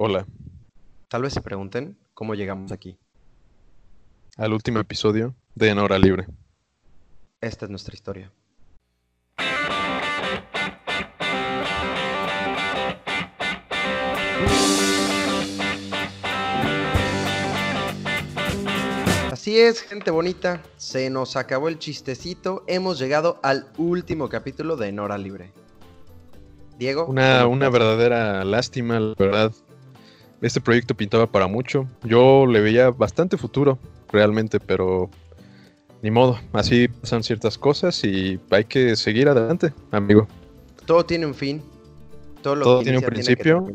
Hola, Tal vez se pregunten cómo llegamos aquí. al último episodio de En Hora Libre. Esta es nuestra historia. Así es, gente bonita, se nos acabó el chistecito, hemos llegado al último capítulo de En Hora Libre. Diego. Una, ¿cómo una verdadera lástima, la verdad. Este proyecto pintaba para mucho. Yo le veía bastante futuro, realmente, pero ni modo. Así pasan ciertas cosas y hay que seguir adelante, amigo. Todo tiene un fin. Todo lo Todo que tiene un principio.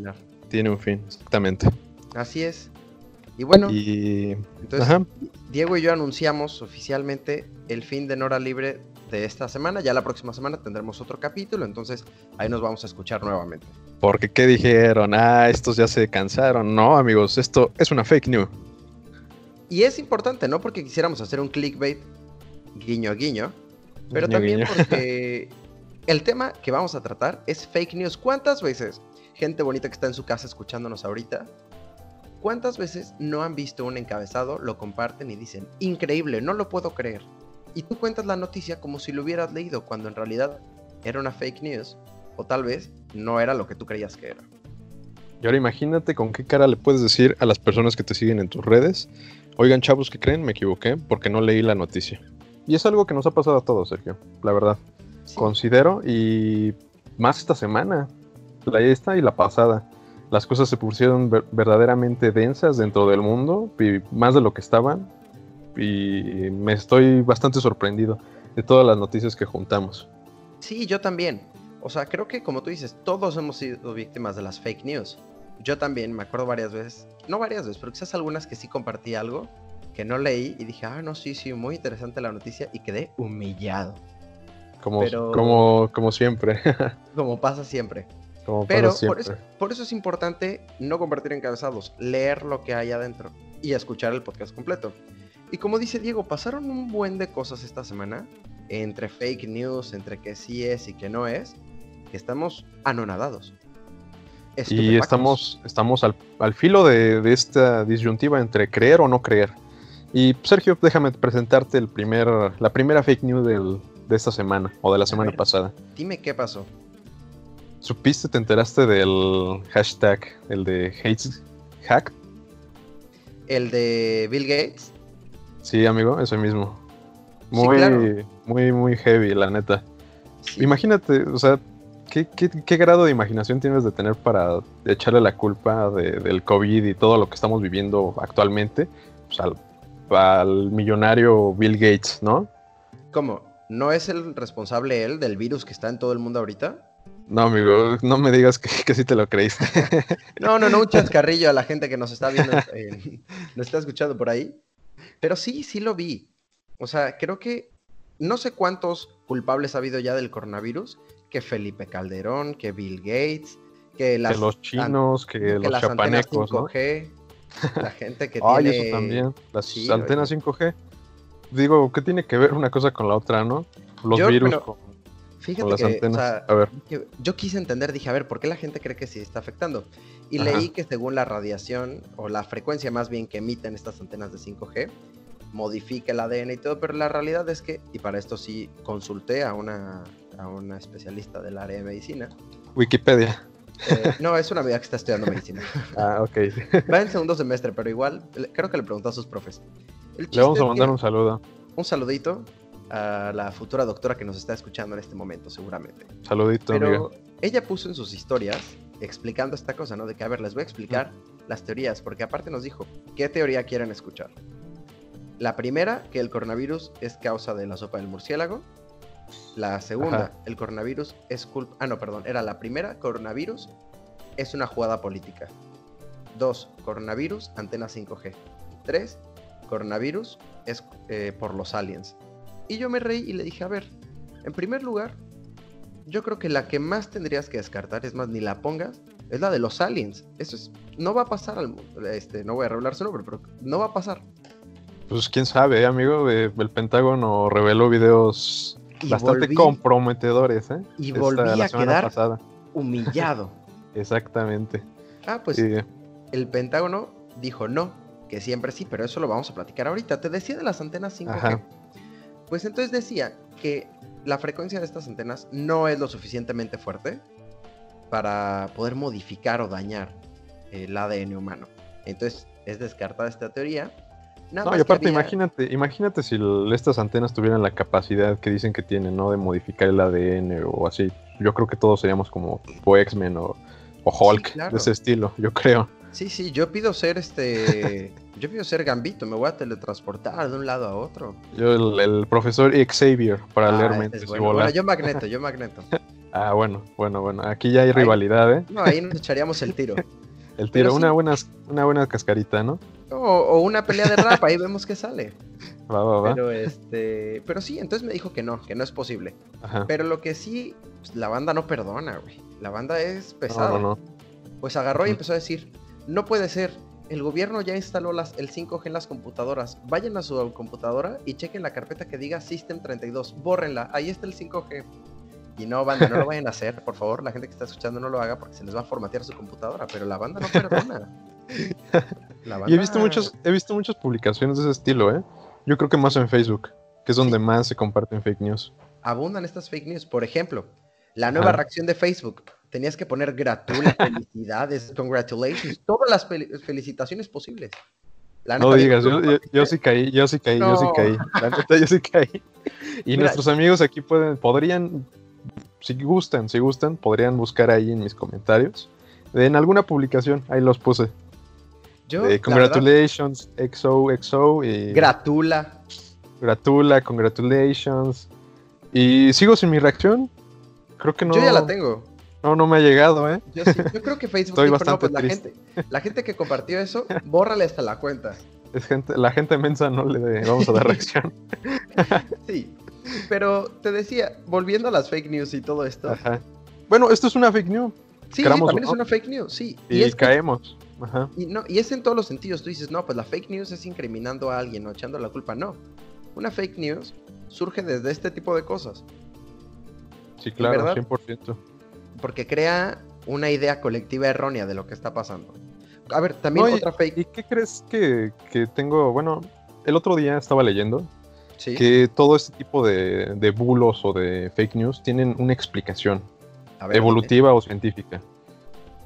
Tiene un fin, exactamente. Así es. Y bueno, y. entonces Ajá. Diego y yo anunciamos oficialmente el fin de Nora Libre esta semana. Ya la próxima semana tendremos otro capítulo, entonces ahí nos vamos a escuchar nuevamente. Porque, ¿qué dijeron? Ah, estos ya se cansaron. No, amigos, esto es una fake news. Y es importante, no porque quisiéramos hacer un clickbait guiño guiño, pero Guiño, también guiño. porque el tema que vamos a tratar es fake news. ¿Cuántas veces, gente bonita que está en su casa escuchándonos ahorita, cuántas veces no han visto un encabezado, lo comparten y dicen, increíble, no lo puedo creer? Y tú cuentas la noticia como si lo hubieras leído, cuando en realidad era una fake news, o tal vez no era lo que tú creías que era. Y ahora imagínate con qué cara le puedes decir a las personas que te siguen en tus redes, oigan chavos, ¿qué creen? Me equivoqué porque no leí la noticia. Y es algo que nos ha pasado a todos, Sergio, la verdad. Sí. Considero y más esta semana, la esta y la pasada. Las cosas se pusieron ver- verdaderamente densas dentro del mundo, y más de lo que estaban. Y me estoy bastante sorprendido de todas las noticias que juntamos. Sí, yo también. O sea, creo que como tú dices, todos hemos sido víctimas de las fake news. Yo también me acuerdo varias veces, no varias veces, pero quizás algunas que sí compartí algo que no leí y dije, ah, no, sí, sí, muy interesante la noticia y quedé humillado, Como, Pero- como, como siempre. como pasa siempre. como Pero pasa por siempre. eso, por eso es importante no compartir encabezados, leer lo que hay adentro y escuchar el podcast completo. Y como dice Diego, pasaron un buen de cosas esta semana, entre fake news, entre que sí es y que no es, que estamos anonadados. Y estamos, estamos al, al filo de, de esta disyuntiva entre creer o no creer. Y Sergio, déjame presentarte el primer, la primera fake news del- de esta semana o de la semana ver. pasada. Dime qué pasó. ¿Supiste, te enteraste del hashtag, el de hates hack? El de Bill Gates. Sí, amigo, ese mismo. Sí, Muy, claro. muy, muy heavy, la neta. Sí. Imagínate, o sea, ¿qué, qué, qué grado de imaginación tienes de tener para echarle la culpa de- del COVID y todo lo que estamos viviendo actualmente pues, al, al millonario Bill Gates, ¿no? ¿Cómo? ¿No es el responsable él del virus que está en todo el mundo ahorita? No, amigo, no me digas que, que sí te lo creíste. No, no, no, un chascarrillo a la gente que nos está viendo, eh, nos está escuchando por ahí. Pero sí, sí lo vi. O sea, creo que no sé cuántos culpables ha habido ya del coronavirus, que Felipe Calderón, que Bill Gates, que las, que los chinos, que, que los las chapanecos, ¿no? 5G, la gente que Ay, tiene... eso también. Las Sí, antenas 5G. Digo, ¿qué tiene que ver una cosa con la otra, no? Los Yo, virus pero- con, Fíjate las que, o antenas. sea, A ver, que yo quise entender, dije, a ver, ¿por qué la gente cree que sí está afectando? Y Ajá. leí que según la radiación, o la frecuencia más bien que emiten estas antenas de 5G, modifica el ADN y todo, pero la realidad es que, y para esto sí consulté a una, a una especialista del área de medicina, Wikipedia. eh, no, es una amiga que está estudiando medicina, Ah, ok. va en segundo semestre, pero igual, creo que le preguntó a sus profes. El Le vamos a mandar que- un saludo. un saludito a la futura doctora que nos está escuchando en este momento, seguramente. Saludito, Pero ella puso en sus historias explicando esta cosa, ¿no? De que, a ver, les voy a explicar las teorías, porque aparte nos dijo, ¿qué teoría quieren escuchar? La primera, que el coronavirus es causa de la sopa del murciélago. La segunda, Ajá. el coronavirus es culpa... Ah, no, perdón, era la primera, coronavirus es una jugada política. Dos, coronavirus, antena 5G. Tres, coronavirus es eh, por los aliens. Y yo me reí y le dije, a ver, en primer lugar, yo creo que la que más tendrías que descartar, es más, ni la pongas, es la de los aliens. Eso es, no va a pasar al mundo. Este, no voy a revelar su nombre, pero no va a pasar. Pues quién sabe, ¿eh, amigo. Eh, El Pentágono reveló videos Y bastante volví- comprometedores, ¿eh? Y Esta- volví a quedar pasada. humillado. Exactamente. Ah, pues Sí. el Pentágono dijo no, que siempre sí, pero eso lo vamos a platicar ahorita. Te decía de las antenas 5G. Ajá. Pues entonces decía que la frecuencia de estas antenas no es lo suficientemente fuerte para poder modificar o dañar el ADN humano. Entonces es descartada esta teoría. Nada No, y aparte, había- imagínate, imagínate si estas antenas tuvieran la capacidad que dicen que tienen, ¿no? De modificar el ADN o así. Yo creo que todos seríamos como X-Men o, o Hulk, claro. de ese estilo, yo creo. Sí, sí, yo pido ser este. yo pido ser Gambito, me voy a teletransportar de un lado a otro. Yo, el, el profesor Xavier, para Ah, leer mentes es y bueno. volar. Bueno, yo Magneto, yo Magneto. Ah, bueno, bueno, bueno. Aquí ya hay Ahí- rivalidad, ¿eh? No, ahí nos echaríamos el tiro. El pero tiro, sí. una, buena, una buena cascarita, ¿no? O, o una pelea de rap, ahí vemos qué sale. Va, va, va. Pero este. Pero sí, entonces me dijo que no, que no es posible. Ajá. Pero lo que sí, pues, la banda no perdona, güey. La banda es pesada. no, no. Pues agarró y empezó a decir, no puede ser. El gobierno ya instaló las, el 5G en las computadoras. Vayan a su computadora y chequen la carpeta que diga System 32. Bórrenla. Ahí está el 5G. Y no, banda, no lo vayan a hacer, por favor. La gente que está escuchando no lo haga porque se les va a formatear su computadora. Pero la banda no perdona. La Y he visto, muchos, he visto muchas publicaciones de ese estilo, ¿eh? Yo creo que más en Facebook, que es donde más se comparten fake news. abundan estas fake news. Por ejemplo, la nueva reacción de Facebook. Tenías que poner gratulas, felicidades, congratulations, todas las fel- felicitaciones posibles. La No digas, yo, yo- yo sí caí, yo sí caí, yo sí caí. La neta, yo sí caí. Y Mira. nuestros amigos aquí pueden, podrían, si gustan, si gustan, podrían buscar ahí en mis comentarios. En alguna publicación, ahí los puse. yo, de la verdad, congratulations, XOXO y gratula. gratula, congratulations. Y sigo sin mi reacción. Creo que no. Yo ya la tengo. No, no me ha llegado, ¿eh? Yo, sí- yo creo que Facebook Estoy dijo, no, bastante pues la gente, la gente que compartió eso, bórrale hasta la cuenta. Es gente, la gente mensa no le vamos a dar reacción. Sí. Pero te decía, volviendo a las fake news y todo esto. Ajá. Bueno, esto es una fake news. Sí, sí, también es no. una fake news, sí. Y, Y, es que- caemos. Ajá. y no, y es en todos los sentidos. Tú dices, no, pues la fake news es incriminando a alguien o echando la culpa. No. Una fake news surge desde este tipo de cosas. Sí, claro, verdad? 100%. Porque crea una idea colectiva errónea de lo que está pasando. A ver, también No, y- otra fake. ¿Y qué crees que, que tengo? Bueno, el otro día estaba leyendo Sí. que todo este tipo de, de bulos o de fake news tienen una explicación ver, evolutiva o científica,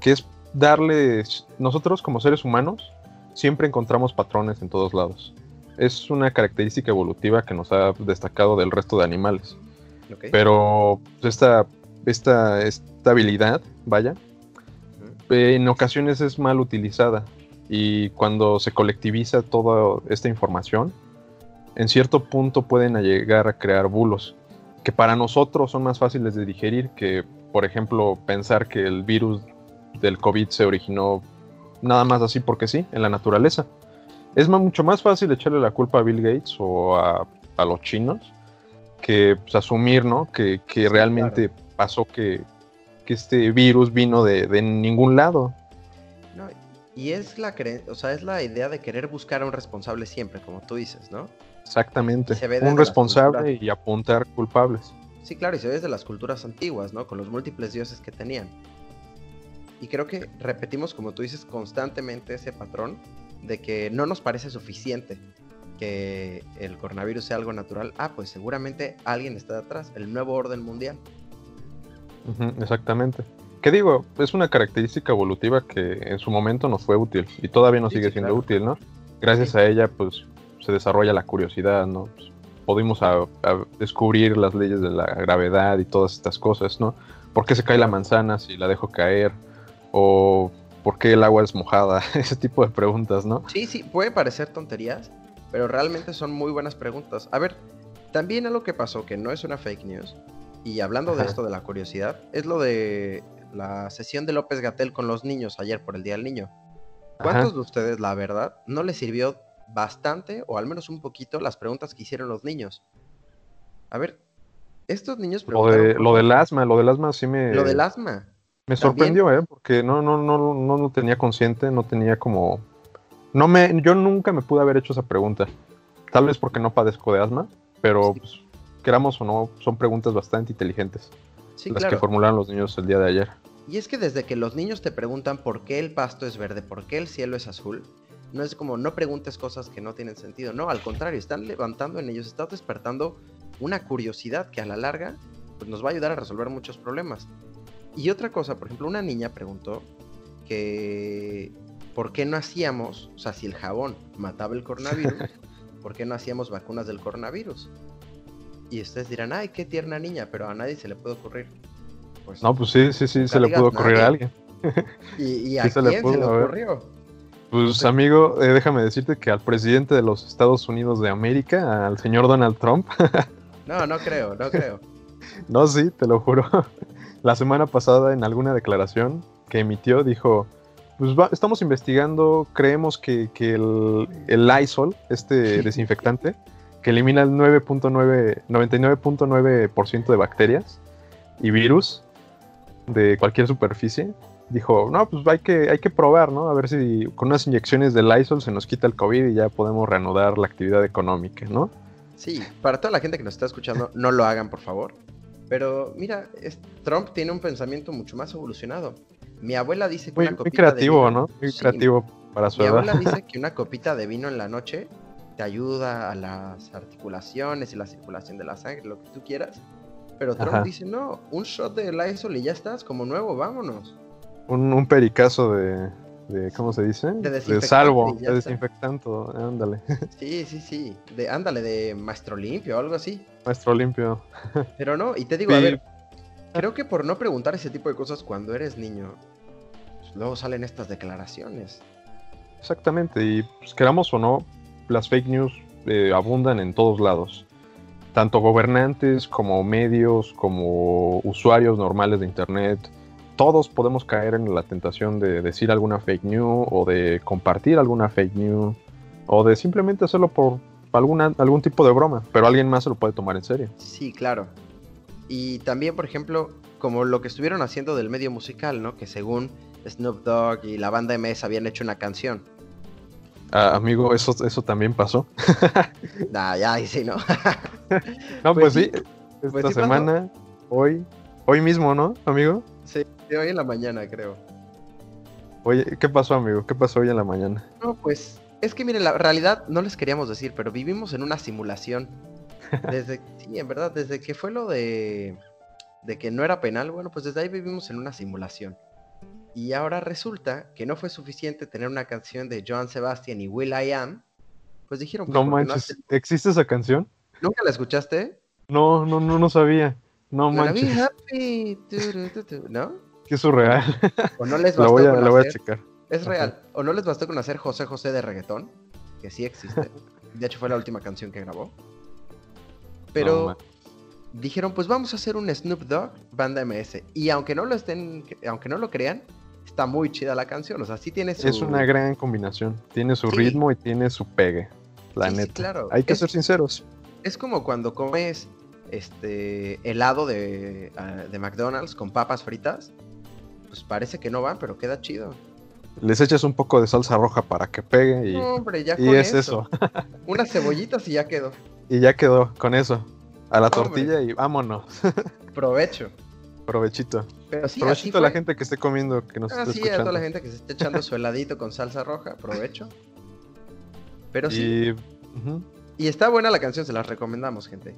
que es darle, nosotros como seres humanos siempre encontramos patrones en todos lados. Es una característica evolutiva que nos ha destacado del resto de animales. Pero pues, esta, esta, esta habilidad, vaya, en ocasiones es mal utilizada. Y cuando se colectiviza toda esta información, en cierto punto pueden llegar a crear bulos que para nosotros son más fáciles de digerir que, por ejemplo, pensar que el virus del COVID se originó nada más así porque sí, en la naturaleza. Es mucho más fácil echarle la culpa a Bill Gates o a, a los chinos que pues, asumir, ¿no? Que, que realmente pasó que, que este virus vino de, de ningún lado. No, y es la cre- o sea, es la idea de querer buscar a un responsable siempre, como tú dices, ¿no? Exactamente. Se ve desde Un responsable y apuntar culpables. Sí, claro, y se ve desde las culturas antiguas, ¿no? Con los múltiples dioses que tenían. Y creo que repetimos, como tú dices, constantemente ese patrón de que no nos parece suficiente que el coronavirus sea algo natural. Ah, pues seguramente alguien está detrás, el nuevo orden mundial. Exactamente. ¿Qué digo? Es una característica evolutiva que en su momento nos fue útil y todavía nos Sí, sigue sí, siendo claro. útil, ¿no? Gracias Sí. a ella, pues, se desarrolla la curiosidad, ¿no? Pues, pudimos a- a descubrir las leyes de la gravedad y todas estas cosas, ¿no? ¿Por qué se cae la manzana si la dejo caer? ¿O por qué el agua es mojada? Ese tipo de preguntas, ¿no? Sí, sí, puede parecer tonterías, pero realmente son muy buenas preguntas. A ver, también algo que pasó que no es una fake news, y hablando de esto de la curiosidad, es lo de la sesión de López Gatel con los niños ayer por el Día del Niño. ¿Cuántos Ajá. de ustedes, la verdad, no les sirvió bastante, o al menos un poquito, las preguntas que hicieron los niños? A ver, estos niños Lo, de, preguntaron lo del asma, lo del asma sí me, lo del asma. me sorprendió, ¿eh? Porque no, no, no, no lo tenía consciente, no tenía como... No me, yo nunca me pude haber hecho esa pregunta. Tal vez porque no padezco de asma, pero Sí. pues, queramos o no, son preguntas bastante inteligentes Sí, las que formularon los niños el día de ayer. Y es que desde que los niños te preguntan por qué el pasto es verde, por qué el cielo es azul, no es como no preguntes cosas que no tienen sentido. No, al contrario, están levantando en ellos, están despertando una curiosidad que a la larga pues, nos va a ayudar a resolver muchos problemas. Y otra cosa, por ejemplo, una niña preguntó que por qué no hacíamos, o sea, si el jabón mataba el coronavirus, ¿por qué no hacíamos vacunas del coronavirus? Y ustedes dirán, ay, qué tierna niña, pero a nadie se le puede ocurrir. Pues, no, pues sí, sí, sí, se le pudo ocurrir a alguien. ¿Y, a quién se le, ocurrió? Pues amigo, eh, déjame decirte que al presidente de los Estados Unidos de América, al señor Donald Trump. no, no creo, no creo. no, sí, te lo juro. La semana pasada en alguna declaración que emitió dijo, pues estamos investigando, creemos que, el, el, Lysol, este desinfectante, que elimina el 99.9% de bacterias y virus de cualquier superficie, dijo, no, pues hay que, hay que probar, ¿no? A ver si con unas inyecciones de Lysol se nos quita el COVID y ya podemos reanudar la actividad económica, ¿no? Sí, para toda la gente que nos está escuchando, no lo hagan, por favor. Pero mira, Trump tiene un pensamiento mucho más evolucionado. Mi abuela dice que una copita muy creativo, de vino, ¿no? Muy creativo para su mi edad. Mi abuela dice que una copita de vino en la noche te ayuda a las articulaciones y la circulación de la sangre, lo que tú quieras. Pero Trump dice, no, un shot de Lysol y ya estás, como nuevo, vámonos. Un, un pericazo de, de, ¿cómo se dice? De, de salvo, de desinfectante, ándale. Sí, sí, sí, de, ándale, de maestro limpio o algo así. Maestro limpio. Pero no, y te digo, a ver, creo que por no preguntar ese tipo de cosas cuando eres niño, pues, luego salen estas declaraciones. Exactamente, y pues queramos o no, las fake news eh, abundan en todos lados. Tanto gobernantes como medios, como usuarios normales de Internet, todos podemos caer en la tentación de decir alguna fake news o de compartir alguna fake news o de simplemente hacerlo por alguna, algún tipo de broma, pero alguien más se lo puede tomar en serio. Sí, claro. Y también, por ejemplo, como lo que estuvieron haciendo del medio musical, ¿no? Que según Snoop Dogg y la banda MS habían hecho una canción. Ah, amigo, eso, eso también pasó. nah, ya, sí, ¿no? no, pues, pues sí, esta pues semana, hoy, hoy mismo, ¿no, amigo? Sí, hoy en la mañana, creo. Oye, ¿qué pasó, amigo? ¿Qué pasó hoy en la mañana? No, pues es que miren, la realidad no les queríamos decir, pero vivimos en una simulación. Desde, sí, en verdad, desde que fue lo de, de que no era penal, bueno, pues desde ahí vivimos en una simulación. Y ahora resulta que no fue suficiente tener una canción de Joan Sebastian y Will I Am. Pues dijeron... Pues, no manches, ¿existe esa canción? ¿Nunca la escuchaste? No, no, no, no sabía. No manches. ¿No? Qué surreal. O no les bastó la voy a, checar. Es real. O no les bastó con hacer José José de reggaetón, que sí existe. De hecho, fue la última canción que grabó. Pero dijeron, pues vamos a hacer un Snoop Dogg banda MS. Y aunque no lo estén, aunque no lo crean, está muy chida la canción. O sea, sí tiene su. Es una gran combinación. Tiene su ritmo y tiene su pegue. La neta. claro. Hay que ser sinceros. Es como cuando comes este helado de, ah, de, McDonald's con papas fritas, pues parece que no van, pero queda chido. Les echas un poco de salsa roja para que pegue y, hombre, ya y es eso. Unas cebollitas y ya quedó. Y ya quedó con eso. A la tortilla y vámonos. Provecho. Provechito. Pero sí, Provechito a la gente que esté comiendo, que nos esté escuchando. a toda la gente que se esté echando su heladito con salsa roja, provecho. Pero sí. Y, y está buena la canción, se la recomendamos, gente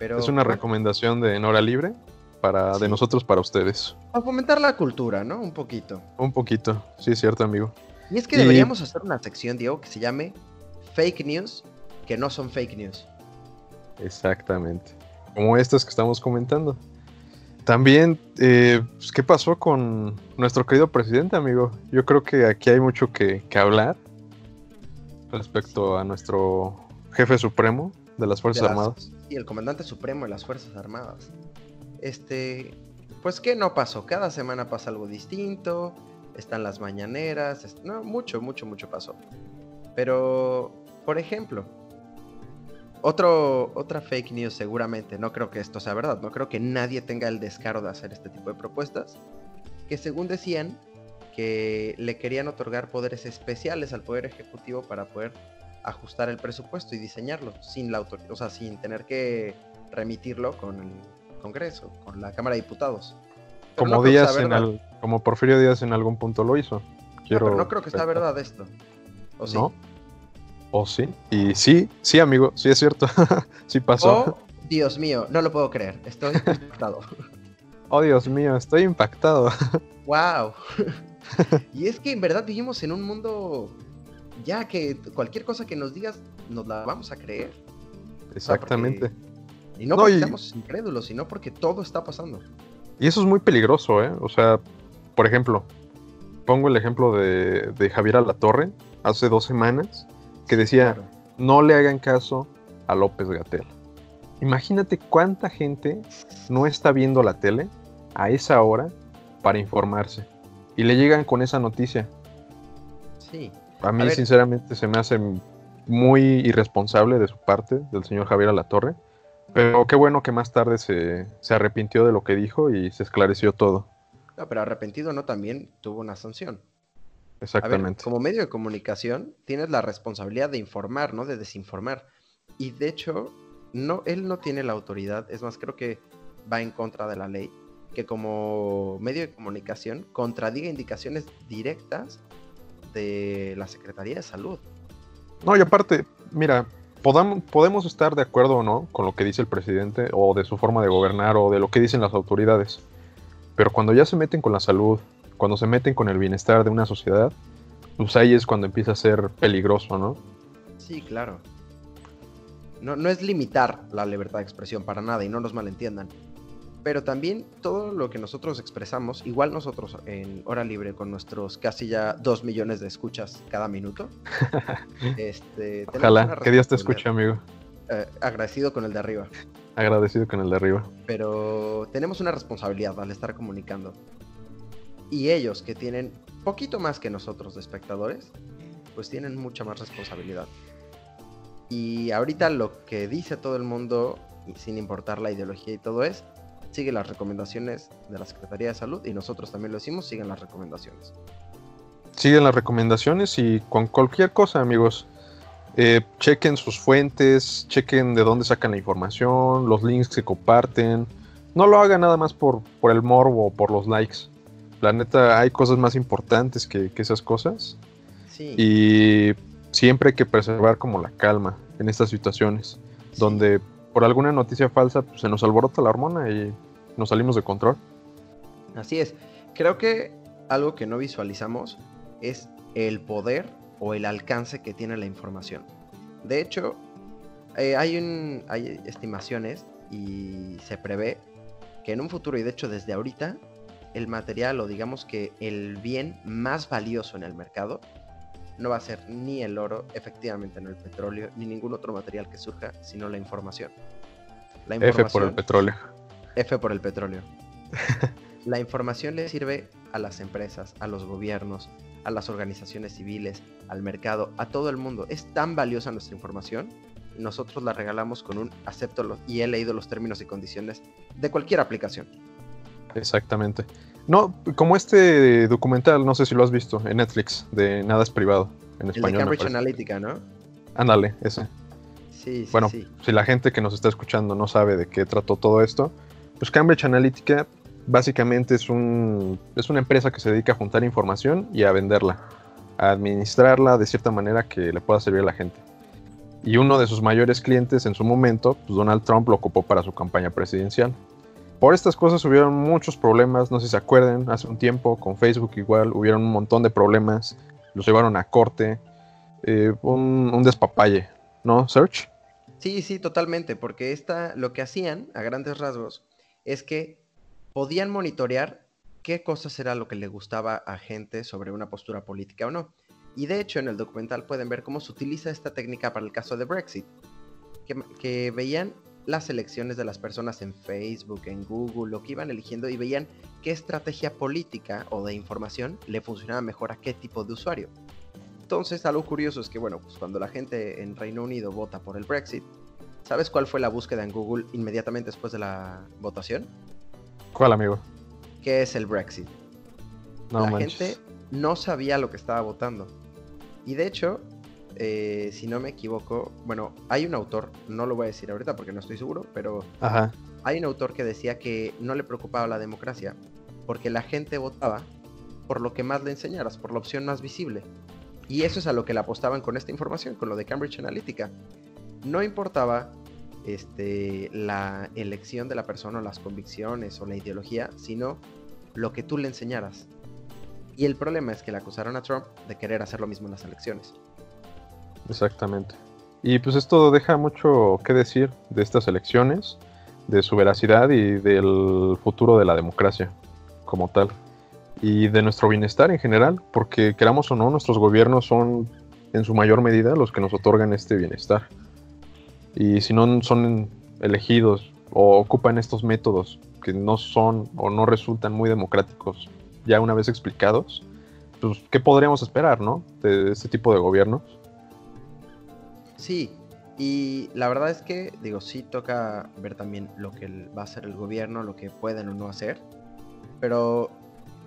es una recomendación de Nora Libre para, de nosotros para ustedes. A fomentar la cultura, ¿no? Un poquito. Un poquito, sí, es cierto, amigo. Y es que deberíamos hacer una sección, Diego, que se llame Fake News, que no son fake news. Exactamente. Como estas que estamos comentando. También, eh, pues, ¿qué pasó con nuestro querido presidente, amigo? Yo creo que aquí hay mucho que, que hablar respecto a nuestro jefe supremo de las Fuerzas Armadas y el comandante supremo de las Fuerzas Armadas. Este, pues ¿qué no pasó? Cada semana pasa algo distinto, están las mañaneras, no, mucho, mucho, mucho pasó. Pero, por ejemplo, otro, otra fake news seguramente, no creo que esto sea verdad, no creo que nadie tenga el descaro de hacer este tipo de propuestas, que según decían que le querían otorgar poderes especiales al Poder Ejecutivo para poder ajustar el presupuesto y diseñarlo sin la o sea, sin tener que remitirlo con el Congreso, con la Cámara de Diputados. como Díaz en como Porfirio Díaz en algún punto lo hizo. Quiero no, no creo que sea verdad esto. ¿O sí? ¿No? ¿O sí? Y sí, sí, amigo, sí es cierto. sí pasó. Oh, Dios mío, no lo puedo creer. Estoy impactado. oh, Dios mío, estoy impactado. wow. y es que en verdad vivimos en un mundo ya que cualquier cosa que nos digas nos la vamos a creer. Exactamente. Y no porque estamos incrédulos, sino porque todo está pasando. Y eso es muy peligroso, ¿eh? O sea, por ejemplo, pongo el ejemplo de, de Javier Alatorre hace dos semanas, que decía, no le hagan caso a López Gatel. Imagínate cuánta gente no está viendo la tele a esa hora para informarse. Y le llegan con esa noticia. Sí. A mí, sinceramente, se me hace muy irresponsable de su parte, del señor Javier Alatorre. Pero qué bueno que más tarde se, arrepintió de lo que dijo y se esclareció todo. No, pero arrepentido no también tuvo una sanción. Exactamente. como medio de comunicación tienes la responsabilidad de informar, no de desinformar. Y de hecho, no, él no tiene la autoridad, es más, creo que va en contra de la ley, que como medio de comunicación contradiga indicaciones directas de la Secretaría de Salud. No, y aparte, mira, podemos estar de acuerdo o no con lo que dice el presidente o de su forma de gobernar o de lo que dicen las autoridades, pero cuando ya se meten con la salud, cuando se meten con el bienestar de una sociedad, pues ahí es cuando empieza a ser peligroso, ¿no? Sí, claro. No, no es limitar la libertad de expresión para nada y no nos malentiendan pero también todo lo que nosotros expresamos, igual nosotros en hora libre con nuestros casi ya dos millones de escuchas cada minuto. este, Ojalá, que Dios te escuche, amigo. Eh, agradecido con el de arriba. Agradecido con el de arriba. Pero tenemos una responsabilidad al estar comunicando. Y ellos que tienen poquito más que nosotros de espectadores, pues tienen mucha más responsabilidad. Y ahorita lo que dice todo el mundo, sin importar la ideología y todo es, sigue las recomendaciones de la Secretaría de Salud y nosotros también lo hicimos, siguen las recomendaciones. Siguen las recomendaciones y con cualquier cosa, amigos. Eh, chequen sus fuentes, chequen de dónde sacan la información, los links que comparten. No lo hagan nada más por, por el morbo o por los likes. La neta, hay cosas más importantes que, esas cosas. Sí. Y siempre hay que preservar como la calma en estas situaciones, donde por alguna noticia falsa pues, se nos alborota la hormona y nos salimos de control. Así es. Creo que algo que no visualizamos es el poder o el alcance que tiene la información. De hecho, eh, hay, un, hay estimaciones y se prevé que en un futuro, y de hecho desde ahorita, el material o digamos que el bien más valioso en el mercado no va a ser ni el oro, efectivamente, no el petróleo, ni ningún otro material que surja, sino la información. La información F por el petróleo. F por el petróleo. la información le sirve a las empresas, a los gobiernos, a las organizaciones civiles, al mercado, a todo el mundo. Es tan valiosa nuestra información nosotros la regalamos con un acepto y he leído los términos y condiciones de cualquier aplicación. Exactamente. No, como este documental, no sé si lo has visto, en Netflix, de Nada es privado, en español. El de Cambridge Analytica, ¿no? Ándale, ese. Sí, sí, bueno, si la gente que nos está escuchando no sabe de qué trató todo esto, pues Cambridge Analytica básicamente es, un, es una empresa que se dedica a juntar información y a venderla, a administrarla de cierta manera que le pueda servir a la gente. Y uno de sus mayores clientes en su momento, pues Donald Trump lo ocupó para su campaña presidencial. Por estas cosas hubieron muchos problemas, no sé si se acuerdan, hace un tiempo con Facebook igual hubieron un montón de problemas, los llevaron a corte, eh, un, despapalle, ¿no, Search? Sí, sí, totalmente, porque esta, lo que hacían a grandes rasgos es que podían monitorear qué cosas era lo que le gustaba a gente sobre una postura política o no. Y de hecho en el documental pueden ver cómo se utiliza esta técnica para el caso de Brexit, que, que veían las elecciones de las personas en Facebook, en Google, lo que iban eligiendo y veían qué estrategia política o de información le funcionaba mejor a qué tipo de usuario. Entonces, algo curioso es que, bueno, pues cuando la gente en Reino Unido vota por el Brexit, ¿sabes cuál fue la búsqueda en Google inmediatamente después de la votación? ¿Cuál, amigo? ¿Qué es el Brexit? la gente no sabía lo que estaba votando. Y de hecho, eh, si no me equivoco, bueno, hay un autor, no lo voy a decir ahorita porque no estoy seguro, pero hay un autor que decía que no le preocupaba la democracia, porque la gente votaba por lo que más le enseñaras, por la opción más visible. Y eso es a lo que le apostaban con esta información, con lo de Cambridge Analytica. No importaba este, la elección de la persona o las convicciones o la ideología, sino lo que tú le enseñaras. Y el problema es que le acusaron a Trump de querer hacer lo mismo en las elecciones. Exactamente. Y pues esto deja mucho que decir de estas elecciones, de su veracidad y del futuro de la democracia como tal. Y de nuestro bienestar en general, porque queramos o no, nuestros gobiernos son en su mayor medida los que nos otorgan este bienestar. Y si no son elegidos o ocupan estos métodos que no son o no resultan muy democráticos, ya una vez explicados, pues ¿qué podríamos esperar, no? De este tipo de gobiernos. Sí, y la verdad es que, digo, sí toca ver también lo que va a hacer el gobierno, lo que pueden o no hacer, pero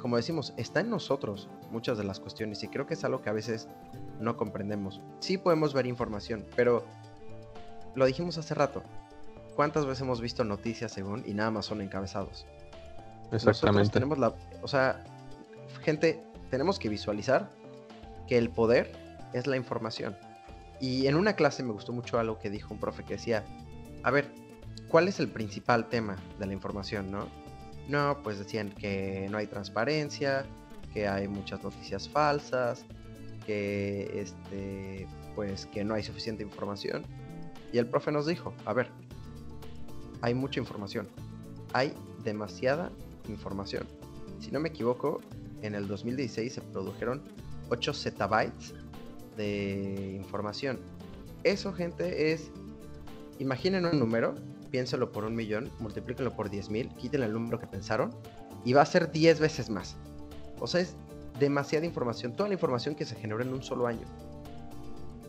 como decimos, está en nosotros muchas de las cuestiones y creo que es algo que a veces no comprendemos. Sí podemos ver información, pero lo dijimos hace rato. ¿Cuántas veces hemos visto noticias según y nada más son encabezados? Exactamente. tenemos la, o sea, gente, tenemos que visualizar que el poder es la información. Y en una clase me gustó mucho algo que dijo un profe que decía, a ver, ¿cuál es el principal tema de la información, no? No, pues decían que no hay transparencia, que hay muchas noticias falsas, que este, pues que no hay suficiente información. Y el profe nos dijo, a ver, hay mucha información, hay demasiada información. Si no me equivoco, en el 2016 se produjeron 8 zettabytes de información. Eso, gente, es. Imaginen un número, piénselo por un millón, multiplíquenlo por 10 mil, quiten el número que pensaron y va a ser 10 veces más. O sea, es demasiada información, toda la información que se generó en un solo año.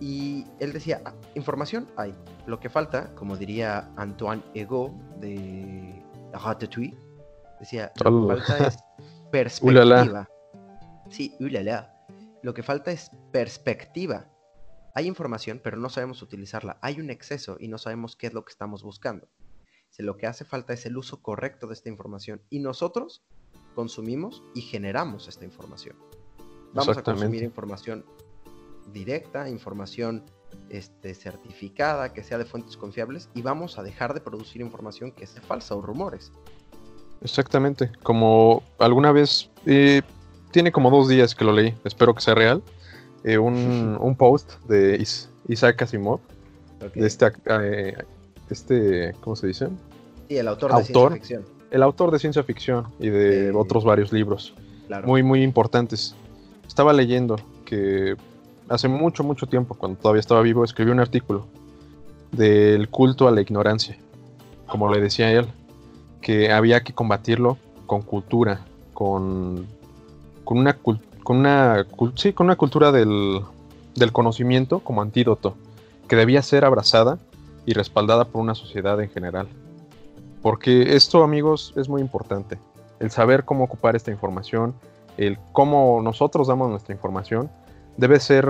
Y él decía, ah, información hay. Lo que falta, como diría Antoine Ego de Ratatouille, decía, lo que falta es perspectiva. Sí, ulala. Lo que falta es perspectiva. Hay información, pero no sabemos utilizarla. Hay un exceso y no sabemos qué es lo que estamos buscando. Si lo que hace falta es el uso correcto de esta información y nosotros consumimos y generamos esta información. Vamos a consumir información directa, información este, certificada, que sea de fuentes confiables, y vamos a dejar de producir información que sea falsa o rumores. Exactamente, como alguna vez, eh, tiene como dos días que lo leí, espero que sea real, eh, un, post de Isaac Asimov, de este, eh, este, ¿cómo se dice? Sí, el autor, de ciencia ficción. El autor de ciencia ficción y de otros varios libros, muy, muy importantes. Estaba leyendo que hace mucho, mucho tiempo, cuando todavía estaba vivo, escribió un artículo del culto a la ignorancia, como le decía él, que había que combatirlo con cultura, con, con una, con una, sí, con una cultura del, del conocimiento como antídoto, que debía ser abrazada y respaldada por una sociedad en general. Porque esto, amigos, es muy importante. El saber cómo ocupar esta información, el cómo nosotros damos nuestra información debe ser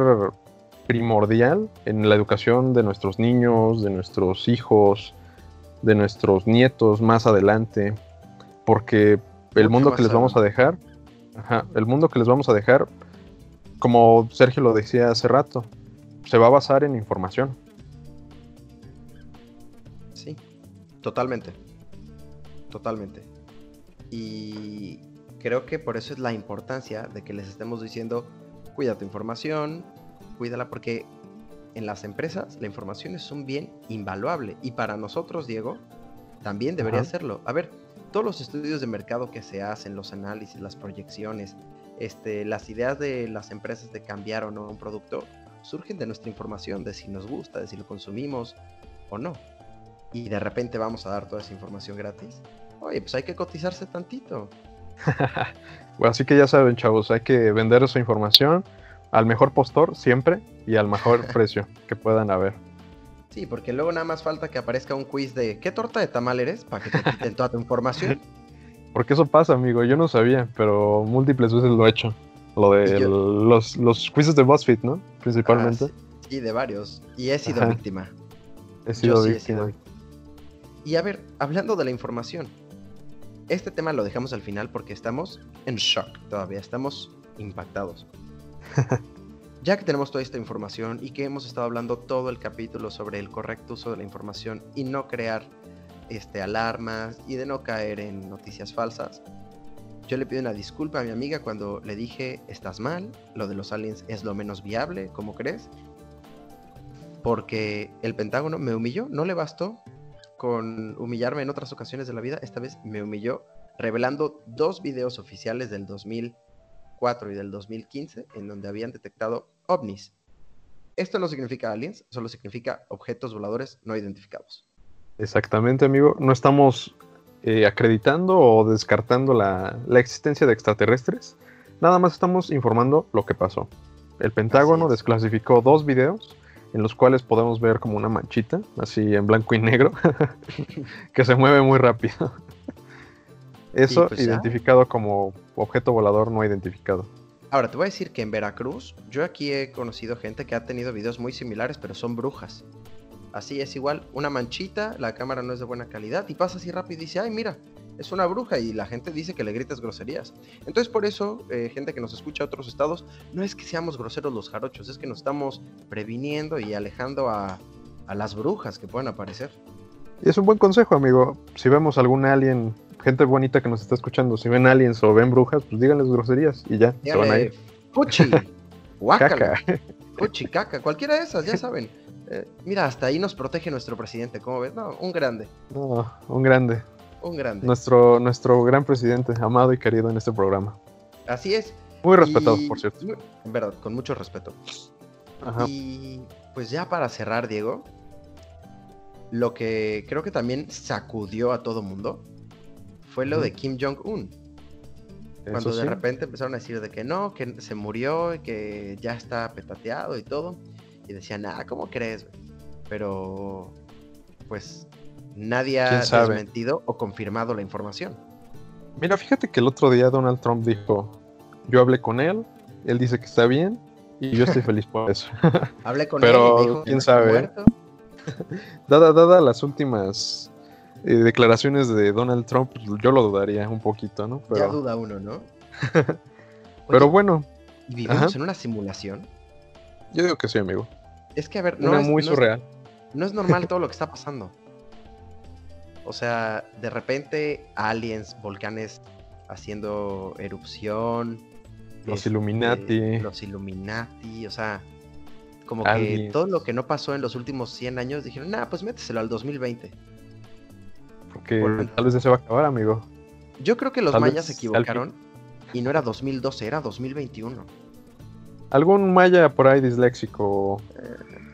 primordial en la educación de nuestros niños, de nuestros hijos, de nuestros nietos más adelante, porque el mundo que les vamos a dejar, el mundo que les vamos a dejar, como Sergio lo decía hace rato, se va a basar en información. Sí, totalmente, totalmente. Y creo que por eso es la importancia de que les estemos diciendo, cuida tu información, cuídala porque en las empresas la información es un bien invaluable y para nosotros, Diego, también debería serlo. A ver, todos los estudios de mercado que se hacen, los análisis, las proyecciones, este, las ideas de las empresas de cambiar o no un producto, surgen de nuestra información, de si nos gusta, de si lo consumimos o no. Y de repente vamos a dar toda esa información gratis. Oye, pues hay que cotizarse tantito. bueno, así que ya saben, chavos, hay que vender esa información al mejor postor siempre y al mejor precio que puedan haber. Sí, porque luego nada más falta que aparezca un quiz de ¿qué torta de tamal eres? para que te quiten toda tu información. Porque eso pasa, amigo. Yo no sabía, pero múltiples veces lo he hecho. Lo de los, los quizzes de BuzzFeed, ¿no? Principalmente. Ah, sí, de varios. Y he sido víctima. He sido víctima. Y a ver, hablando de la información, Este tema lo dejamos al final porque estamos en shock todavía, estamos impactados. ya que tenemos toda esta información y que hemos estado hablando todo el capítulo sobre el correcto uso de la información y no crear este, alarmas y de no caer en noticias falsas, yo le pido una disculpa a mi amiga cuando le dije, estás mal, lo de los aliens es lo menos viable, ¿cómo crees? Porque el Pentágono me humilló, no le bastó con humillarme en otras ocasiones de la vida, esta vez me humilló revelando dos videos oficiales del 2004 y del 2015 en donde habían detectado ovnis. Esto no significa aliens, solo significa objetos voladores no identificados. Exactamente, amigo. No estamos eh, acreditando o descartando la, existencia de extraterrestres. Nada más estamos informando lo que pasó. El Pentágono desclasificó dos videos en los cuales podemos ver como una manchita, así en blanco y negro, que se mueve muy rápido. Eso pues identificado como objeto volador no identificado. Ahora, te voy a decir que en Veracruz, yo aquí he conocido gente que ha tenido videos muy similares, pero son brujas. Así es igual, una manchita, la cámara no es de buena calidad y pasa así rápido y dice, ay, mira, es una bruja y la gente dice que le gritas groserías. Entonces por eso, eh, gente que nos escucha a otros estados, no es que seamos groseros los jarochos, es que nos estamos previniendo y alejando a, las brujas que puedan aparecer. Y es un buen consejo, amigo. Si vemos algún alien, gente bonita que nos está escuchando, si ven aliens o ven brujas, pues díganles groserías y ya, se van a ir. Puchi, guácala, puchi, caca, cualquiera de esas, ya saben. Eh, mira, hasta ahí nos protege nuestro presidente, ¿cómo ves? No, un grande. No, un grande. Un grande. Nuestro, nuestro gran presidente, amado y querido en este programa. Así es. Muy respetado, por cierto. En verdad, con mucho respeto. Ajá. Y pues ya para cerrar, Diego, lo que creo que también sacudió a todo mundo fue lo de Kim Jong-un. Cuando de repente empezaron a decir de que no, que se murió y que ya está petateado y todo. Y decían, ah, ¿cómo crees? Pero, pues, nadie ha desmentido o confirmado la información. Mira, fíjate que el otro día Donald Trump dijo, yo hablé con él, él dice que está bien y yo estoy feliz por eso. hablé con Pero, él y dijo quién sabe. dada, dada las últimas eh, declaraciones de Donald Trump, yo lo dudaría un poquito, ¿no? Pero... Ya duda uno, ¿no? Pero bueno. ¿Vivimos en una simulación? Yo digo que sí, amigo. Es que, a ver, no es muy surreal. no es normal todo lo que está pasando. O sea, de repente aliens, volcanes haciendo erupción. Los este, Illuminati. Los Illuminati, o sea, como que todo lo que no pasó en los últimos 100 años dijeron, nah, pues méteselo al 2020. Porque tal vez ya se va a acabar, amigo. Yo creo que los mayas se equivocaron y no era 2012, era 2021. Algún maya por ahí disléxico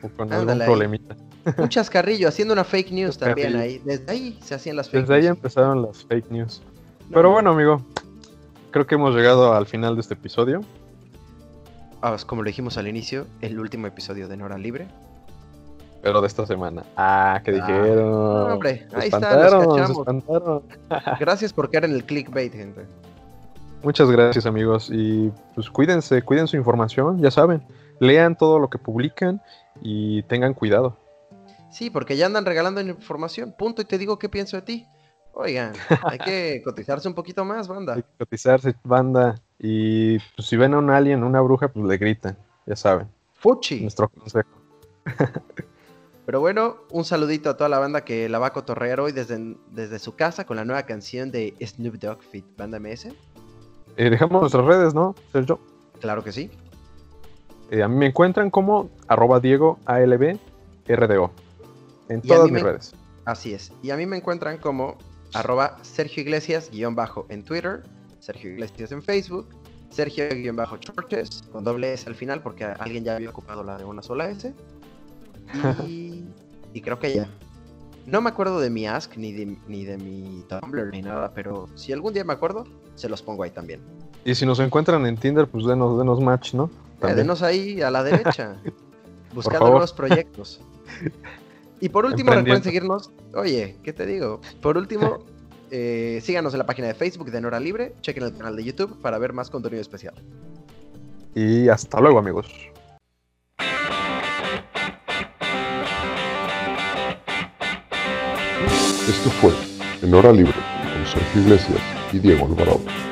o con algún problemita. Un chascarrillo, haciendo una fake news también ahí. Desde ahí se hacían las fake news. Desde ahí empezaron las fake news. Pero bueno, amigo, creo que hemos llegado al final de este episodio. Ah, como lo dijimos al inicio, el último episodio de Nora Libre. Pero de esta semana. Ah, ¿qué ah, dijeron? hombre, ahí está, nos cachamos. Gracias por caer en el clickbait, gente. Muchas gracias, amigos. Y pues cuídense, cuiden su información, ya saben. Lean todo lo que publican y tengan cuidado. Sí, porque ya andan regalando información. Punto. Y te digo qué pienso de ti. Oigan, hay que cotizarse un poquito más, banda. Hay que cotizarse, banda. Y pues, si ven a un alien, una bruja, pues le gritan, ya saben. Fuchi. Nuestro consejo. Pero bueno, un saludito a toda la banda que la va a cotorrear hoy desde, desde su casa con la nueva canción de Snoop Dogg Fit Banda MS. Eh, dejamos nuestras redes, ¿no, Sergio? Claro que sí. Eh, a mí me encuentran como arroba Diego ALB RDO en todas mis redes. Así es. Y a mí me encuentran como arroba Sergio Iglesias guion bajo en Twitter, Sergio Iglesias en Facebook, Sergio guion bajo Churches con doble S al final porque alguien ya había ocupado la de una sola S. Y, y creo que ya. No me acuerdo de mi Ask ni de, ni de mi Tumblr ni nada, pero si algún día me acuerdo, se los pongo ahí también. Y si nos encuentran en Tinder, pues denos, denos match, ¿no? Eh, denos ahí a la derecha, buscando nuevos proyectos. Y por último, recuerden seguirnos. Oye, ¿qué te digo? Por último, eh, síganos en la página de Facebook de Nora Libre, chequen el canal de YouTube para ver más contenido especial. Y hasta luego, amigos. Esto fue En Hora Libre con Sergio Iglesias y Diego Alvarado.